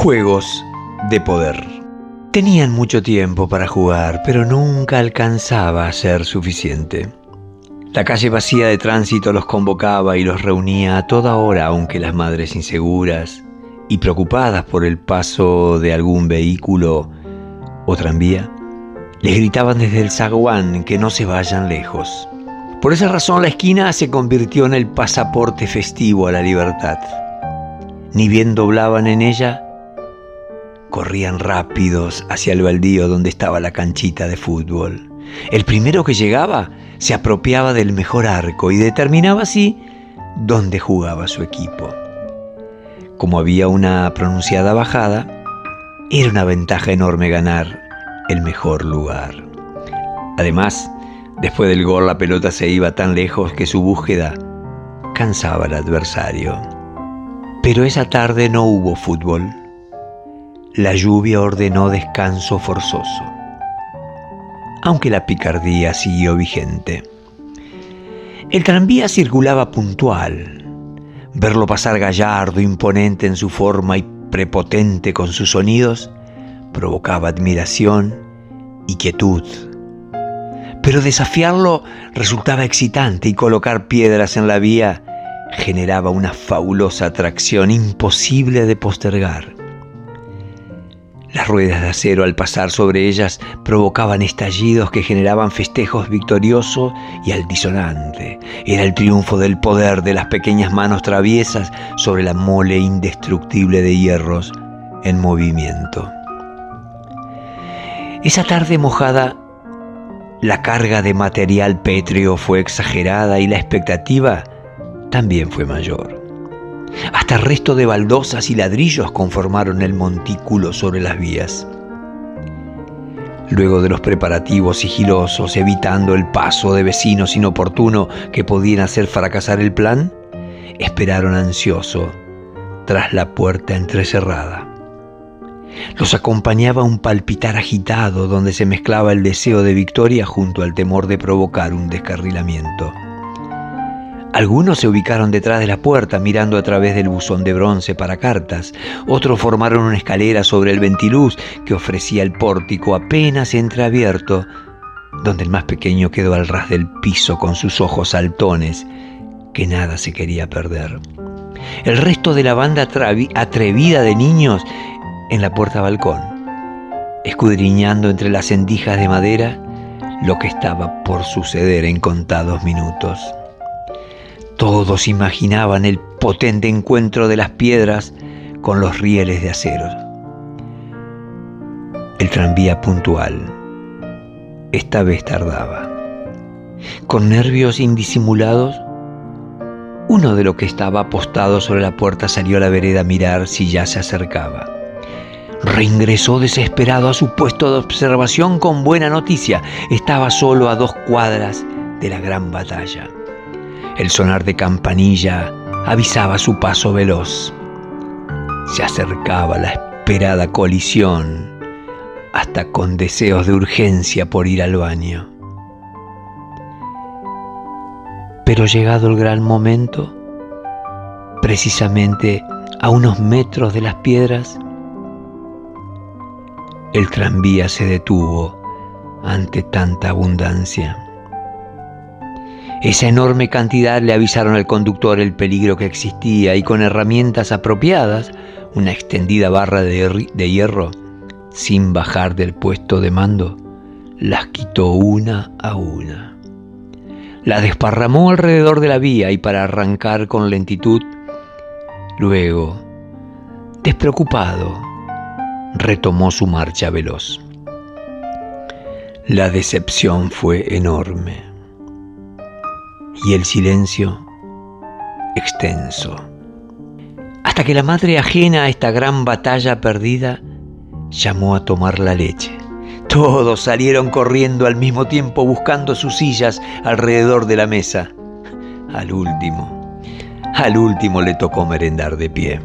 Juegos de poder. Tenían mucho tiempo para jugar, pero nunca alcanzaba a ser suficiente. La calle vacía de tránsito los convocaba y los reunía a toda hora, aunque las madres inseguras y preocupadas por el paso de algún vehículo o tranvía, les gritaban desde el zaguán que no se vayan lejos. Por esa razón la esquina se convirtió en el pasaporte festivo a la libertad. Ni bien doblaban en ella, corrían rápidos hacia el baldío donde estaba la canchita de fútbol. El primero que llegaba se apropiaba del mejor arco y determinaba así dónde jugaba su equipo. Como había una pronunciada bajada, era una ventaja enorme ganar el mejor lugar. Además, después del gol la pelota se iba tan lejos que su búsqueda cansaba al adversario. Pero esa tarde no hubo fútbol. La lluvia ordenó descanso forzoso, aunque la picardía siguió vigente. El tranvía circulaba puntual. Verlo pasar gallardo, imponente en su forma y prepotente con sus sonidos, provocaba admiración y quietud. Pero desafiarlo resultaba excitante y colocar piedras en la vía generaba una fabulosa atracción imposible de postergar. Las ruedas de acero al pasar sobre ellas provocaban estallidos que generaban festejos victoriosos y altisonante. Era el triunfo del poder de las pequeñas manos traviesas sobre la mole indestructible de hierros en movimiento. Esa tarde mojada, la carga de material pétreo fue exagerada y la expectativa también fue mayor. Hasta el resto de baldosas y ladrillos conformaron el montículo sobre las vías. Luego de los preparativos sigilosos, evitando el paso de vecinos inoportunos que podían hacer fracasar el plan, esperaron ansioso tras la puerta entrecerrada. Los acompañaba un palpitar agitado donde se mezclaba el deseo de victoria junto al temor de provocar un descarrilamiento. Algunos se ubicaron detrás de la puerta mirando a través del buzón de bronce para cartas, otros formaron una escalera sobre el ventiluz que ofrecía el pórtico apenas entreabierto, donde el más pequeño quedó al ras del piso con sus ojos saltones, que nada se quería perder. El resto de la banda atrevida de niños en la puerta balcón, escudriñando entre las endijas de madera lo que estaba por suceder en contados minutos. Todos imaginaban el potente encuentro de las piedras con los rieles de acero. El tranvía puntual esta vez tardaba. Con nervios indisimulados, uno de los que estaba apostado sobre la puerta salió a la vereda a mirar si ya se acercaba. Reingresó desesperado a su puesto de observación con buena noticia. Estaba solo a dos cuadras de la gran batalla. El sonar de campanilla avisaba su paso veloz. Se acercaba la esperada colisión, hasta con deseos de urgencia por ir al baño. Pero llegado el gran momento, precisamente a unos metros de las piedras, el tranvía se detuvo ante tanta abundancia. Esa enorme cantidad le avisaron al conductor el peligro que existía y con herramientas apropiadas, una extendida barra de, hierro, sin bajar del puesto de mando, las quitó una a una. La desparramó alrededor de la vía y para arrancar con lentitud, luego, despreocupado, retomó su marcha veloz. La decepción fue enorme y el silencio extenso. Hasta que la madre ajena a esta gran batalla perdida llamó a tomar la leche. Todos salieron corriendo al mismo tiempo buscando sus sillas alrededor de la mesa. Al último, al último le tocó merendar de pie.